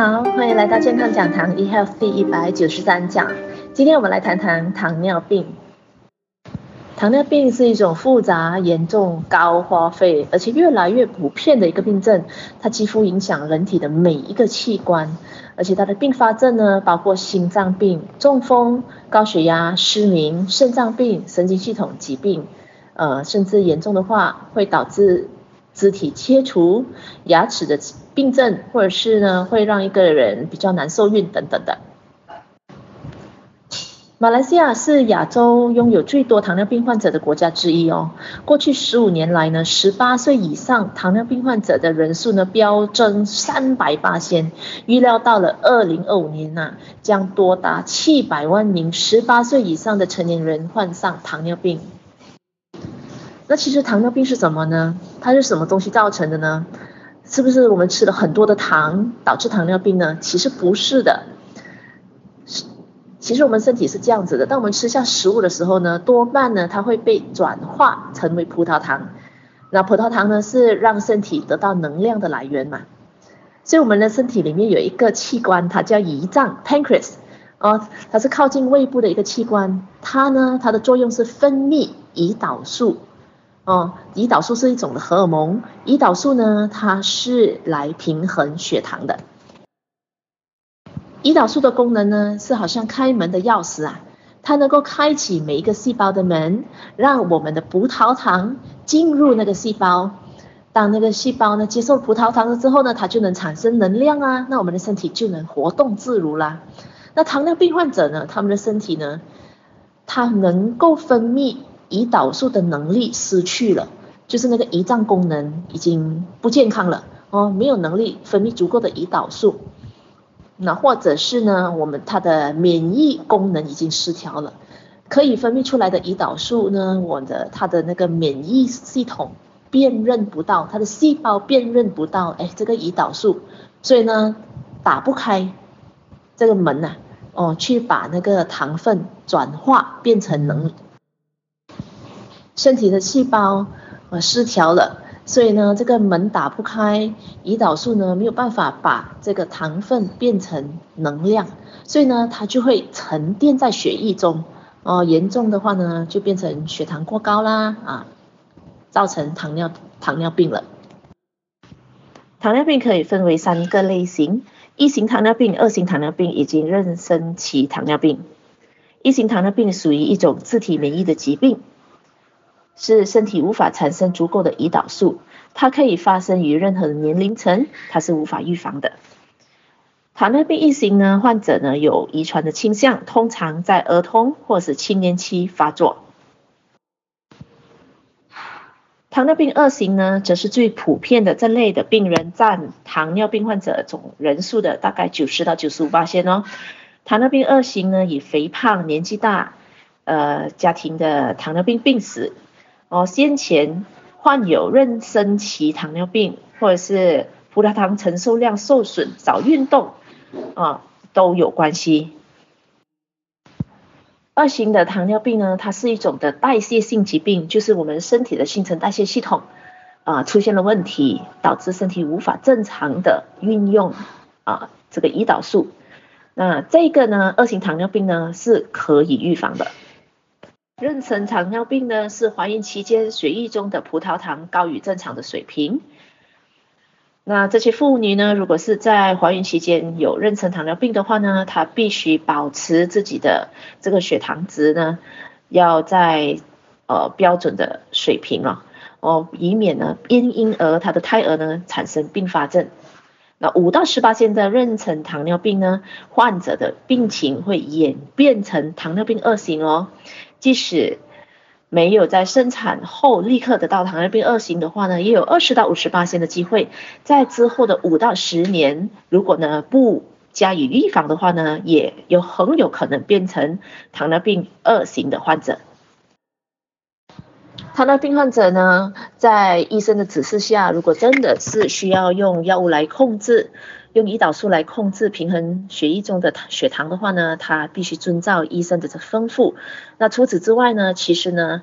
好，欢迎来到健康讲堂 eHealth 第一百九十三讲。今天我们来谈谈糖尿病。糖尿病是一种复杂、严重、高花费，而且越来越普遍的一个病症。它几乎影响人体的每一个器官，而且它的并发症呢，包括心脏病、中风、高血压、失明、肾脏病、神经系统疾病，呃，甚至严重的话会导致。肢体切除、牙齿的病症，或者是呢，会让一个人比较难受孕等等的。马来西亚是亚洲拥有最多糖尿病患者的国家之一哦。过去十五年来呢，十八岁以上糖尿病患者的人数呢飙增三百八千，预料到了二零二五年呐、将多达七百万名十八岁以上的成年人患上糖尿病。那其实糖尿病是什么呢？它是什么东西造成的呢？是不是我们吃了很多的糖导致糖尿病呢？其实不是的。其实我们身体是这样子的，当我们吃下食物的时候呢，多半呢它会被转化成为葡萄糖。那葡萄糖呢是让身体得到能量的来源嘛。所以我们的身体里面有一个器官，它叫胰脏 （pancreas），哦，它是靠近胃部的一个器官。它呢，它的作用是分泌胰岛素。哦，胰岛素是一种的荷尔蒙。胰岛素呢，它是来平衡血糖的。胰岛素的功能呢，是好像开门的钥匙啊，它能够开启每一个细胞的门，让我们的葡萄糖进入那个细胞。当那个细胞呢接受葡萄糖了之后呢，它就能产生能量啊，那我们的身体就能活动自如啦。那糖尿病患者呢，他们的身体呢，它能够分泌。胰岛素的能力失去了，就是那个胰脏功能已经不健康了哦，没有能力分泌足够的胰岛素。那或者是呢，我们它的免疫功能已经失调了，可以分泌出来的胰岛素呢，我的它的那个免疫系统辨认不到，它的细胞辨认不到，哎，这个胰岛素，所以呢，打不开这个门呐、哦，去把那个糖分转化变成能。身体的细胞呃失调了，所以呢，这个门打不开，胰岛素呢没有办法把这个糖分变成能量，所以呢，它就会沉淀在血液中，哦，严重的话呢，就变成血糖过高啦，啊，造成糖尿糖尿病了。糖尿病可以分为三个类型：一型糖尿病、二型糖尿病以及妊娠期糖尿病。一型糖尿病属于一种自体免疫的疾病。是身体无法产生足够的胰岛素，它可以发生于任何的年龄层，它是无法预防的。糖尿病一型呢，患者呢有遗传的倾向，通常在儿童或是青年期发作。糖尿病二型呢，则是最普遍的这类的病人，占糖尿病患者总人数的大概九十到九十五%哦。糖尿病二型呢，以肥胖、年纪大、呃家庭的糖尿病病史。哦，先前患有妊娠期糖尿病，或者是葡萄糖承受量受损、少运动，啊，都有关系。二型的糖尿病呢，它是一种的代谢性疾病，就是我们身体的新陈代谢系统啊出现了问题，导致身体无法正常的运用啊这个胰岛素。那这个呢，二型糖尿病呢是可以预防的。妊娠糖尿病呢，是怀孕期间血液中的葡萄糖高于正常的水平。那这些妇女呢，如果是在怀孕期间有妊娠糖尿病的话呢，她必须保持自己的这个血糖值呢，要在呃标准的水平啊，哦，以免呢因婴儿她的胎儿呢产生并发症。那五到十八岁的妊娠糖尿病呢，患者的病情会演变成糖尿病二型哦。即使没有在生产后立刻得到糖尿病二型的话呢，也有二十到五十八%的机会，在之后的五到十年，如果呢不加以预防的话呢，也有很有可能变成糖尿病二型的患者。糖尿病患者呢，在医生的指示下，如果真的是需要用药物来控制。用胰岛素来控制平衡血液中的血糖的话呢，他必须遵照医生的这吩咐。那除此之外呢，其实呢，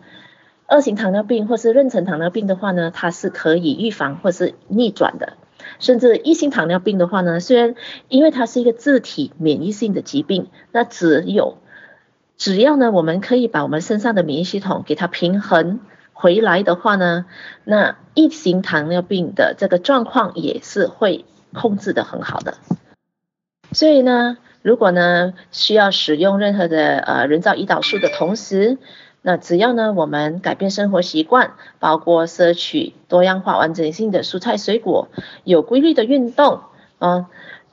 二型糖尿病或是妊娠糖尿病的话呢，它是可以预防或是逆转的。甚至一型糖尿病的话呢，虽然因为它是一个自体免疫性的疾病，那只有只要呢，我们可以把我们身上的免疫系统给它平衡回来的话呢，那一型糖尿病的这个状况也是会控制得很好的。所以呢，如果呢需要使用任何的呃人造胰岛素的同时，那只要呢我们改变生活习惯，包括摄取多样化完整性的蔬菜水果，有规律的运动，嗯，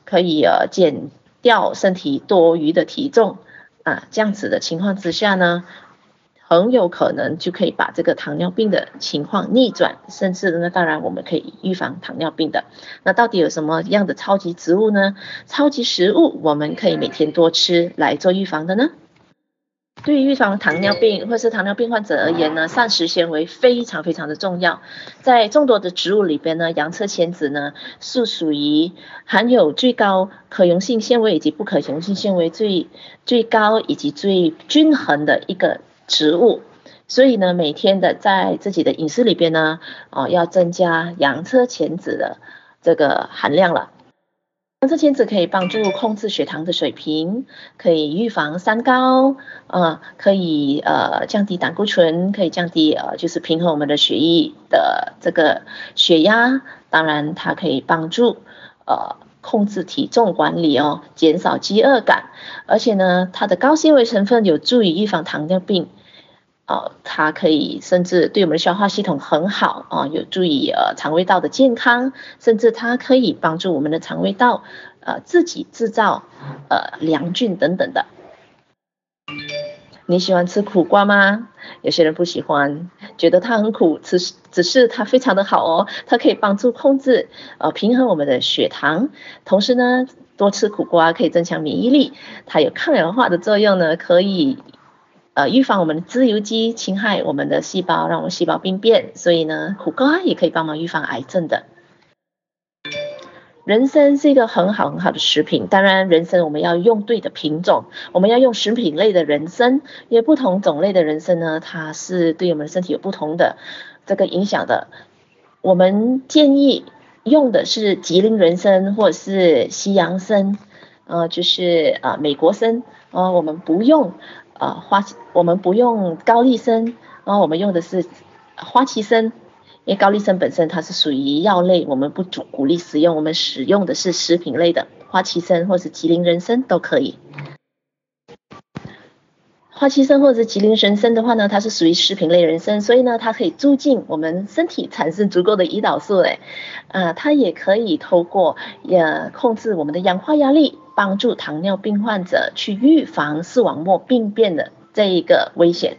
可以呃减掉身体多余的体重啊，这样子的情况之下呢。很有可能就可以把这个糖尿病的情况逆转，甚至呢，当然我们可以预防糖尿病的。那到底有什么样的超级植物呢？超级食物我们可以每天多吃来做预防的呢？对于预防糖尿病或是糖尿病患者而言呢，膳食纤维非常非常的重要。在众多的植物里边呢，洋车前子呢是属于含有最高可溶性纤维以及不可溶性纤维最最高以及最均衡的一个。植物，所以呢，每天的在自己的饮食里边呢，哦，要增加洋车前子的这个含量了。洋车前子可以帮助控制血糖的水平，可以预防三高，呃，可以呃降低胆固醇，可以降低呃就是平衡我们的血液的这个血压。当然，它可以帮助呃控制体重管理哦，减少饥饿感，而且呢，它的高纤维成分有助于预防糖尿病。哦，它可以甚至对我们的消化系统很好啊，有助于呃肠胃道的健康，甚至它可以帮助我们的肠胃道呃自己制造呃良菌等等的。你喜欢吃苦瓜吗？有些人不喜欢，觉得它很苦，只是只是它非常的好哦，它可以帮助控制呃平衡我们的血糖，同时呢，多吃苦瓜可以增强免疫力，它有抗氧化的作用呢，可以。呃，预防我们的自由基侵害我们的细胞，让我们细胞病变。所以呢，苦瓜也可以帮忙预防癌症的。人参是一个很好很好的食品，当然人参我们要用对的品种，我们要用食品类的人参，因为不同种类的人参呢，它是对我们身体有不同的这个影响的。我们建议用的是吉林人参或者是西洋参，呃，就是呃美国参，呃，我们不用。呃，花我们不用高丽参，然后我们用的是花旗参，因为高丽参本身它是属于药类，我们不主鼓励使用，我们使用的是食品类的花旗参或是吉林人参都可以。花旗参或者是吉林人参的话呢，它是属于食品类人参，所以呢，它可以促进我们身体产生足够的胰岛素嘞，呃，它也可以透过呃控制我们的氧化压力。帮助糖尿病患者去预防视网膜病变的这一个危险。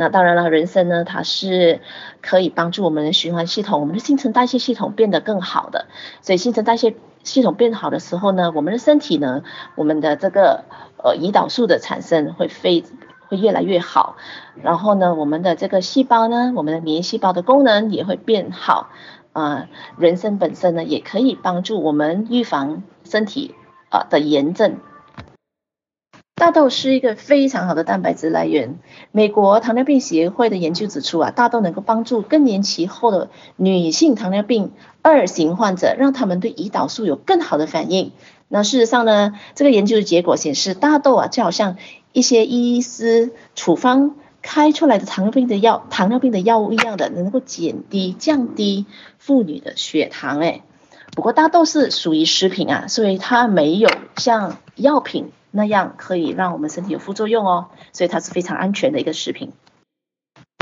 那当然了，人参呢，它是可以帮助我们的循环系统、我们的新陈代谢系统变得更好的。所以新陈代谢系统变好的时候呢，我们的身体呢，我们的这个呃胰岛素的产生会非会越来越好。然后呢，我们的这个细胞呢，我们的免疫细胞的功能也会变好。啊、人参本身呢，也可以帮助我们预防身体。啊的炎症，大豆是一个非常好的蛋白质来源。美国糖尿病协会的研究指出啊，大豆能够帮助更年期后的女性糖尿病二型患者，让他们对胰岛素有更好的反应。那事实上呢，这个研究的结果显示，大豆啊就好像一些医师处方开出来的糖尿病的药、糖尿病的药物一样的，能够减低、降低妇女的血糖。哎。不过大豆是属于食品啊，所以它没有像药品那样可以让我们身体有副作用哦，所以它是非常安全的一个食品。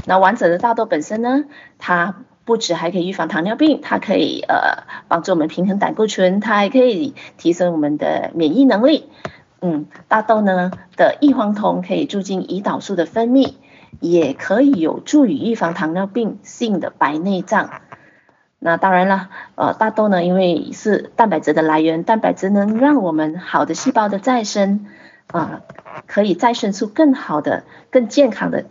那完整的大豆本身呢，它不止还可以预防糖尿病，它可以呃帮助我们平衡胆固醇，它还可以提升我们的免疫能力。嗯，大豆呢的异黄酮可以促进胰岛素的分泌，也可以有助于预防糖尿病性的白内障。那当然了，呃，大豆呢，因为是蛋白质的来源，蛋白质能让我们好的细胞的再生，啊、呃，可以再生出更好的、更健康的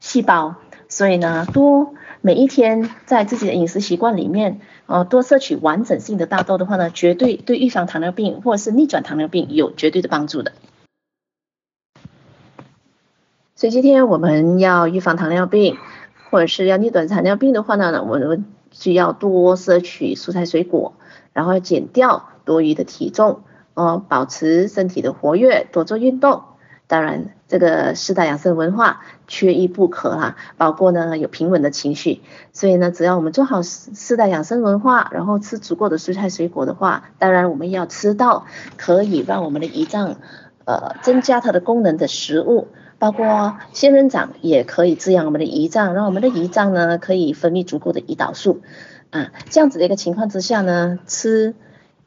细胞。所以呢，多每一天在自己的饮食习惯里面，呃，多摄取完整性的大豆的话呢，绝对对预防糖尿病或者是逆转糖尿病有绝对的帮助的。所以今天我们要预防糖尿病，或者是要逆转糖尿病的话呢，我们。需要多摄取蔬菜水果，然后减掉多余的体重，哦，保持身体的活跃，多做运动。当然，这个四大养生文化缺一不可啊，包括呢有平稳的情绪。所以呢，只要我们做好四四大养生文化，然后吃足够的蔬菜水果的话，当然我们要吃到可以让我们的胰脏呃增加它的功能的食物。包括仙人掌也可以滋养我们的胰脏，让我们的胰脏呢可以分泌足够的胰岛素啊。这样子的一个情况之下呢，吃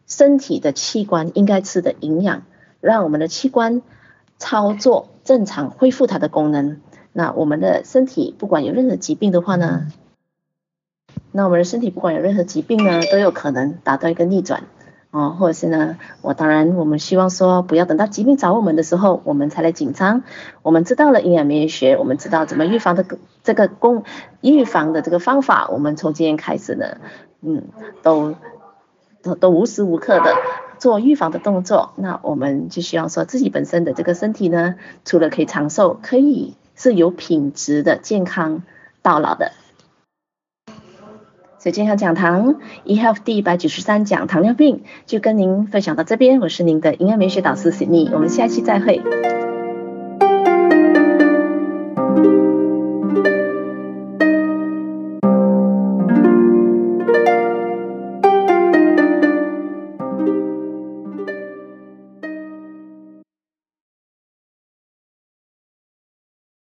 身体的器官应该吃的营养，让我们的器官操作正常，恢复它的功能。那我们的身体不管有任何疾病的话呢，那我们的身体不管有任何疾病呢，都有可能达到一个逆转。哦，或者是呢，我当然我们希望说，不要等到疾病找我们的时候，我们才来紧张。我们知道了营养免疫学，我们知道怎么预防的这个工预防的这个方法，我们从今天开始呢，嗯，都都都无时无刻的做预防的动作。那我们就希望说自己本身的这个身体呢，除了可以长寿，可以是有品质的健康到老的。健康讲堂 eHealth 第一百九十三讲糖尿病，就跟您分享到这边。我是您的营养美学导师 Sidney，我们下期再会。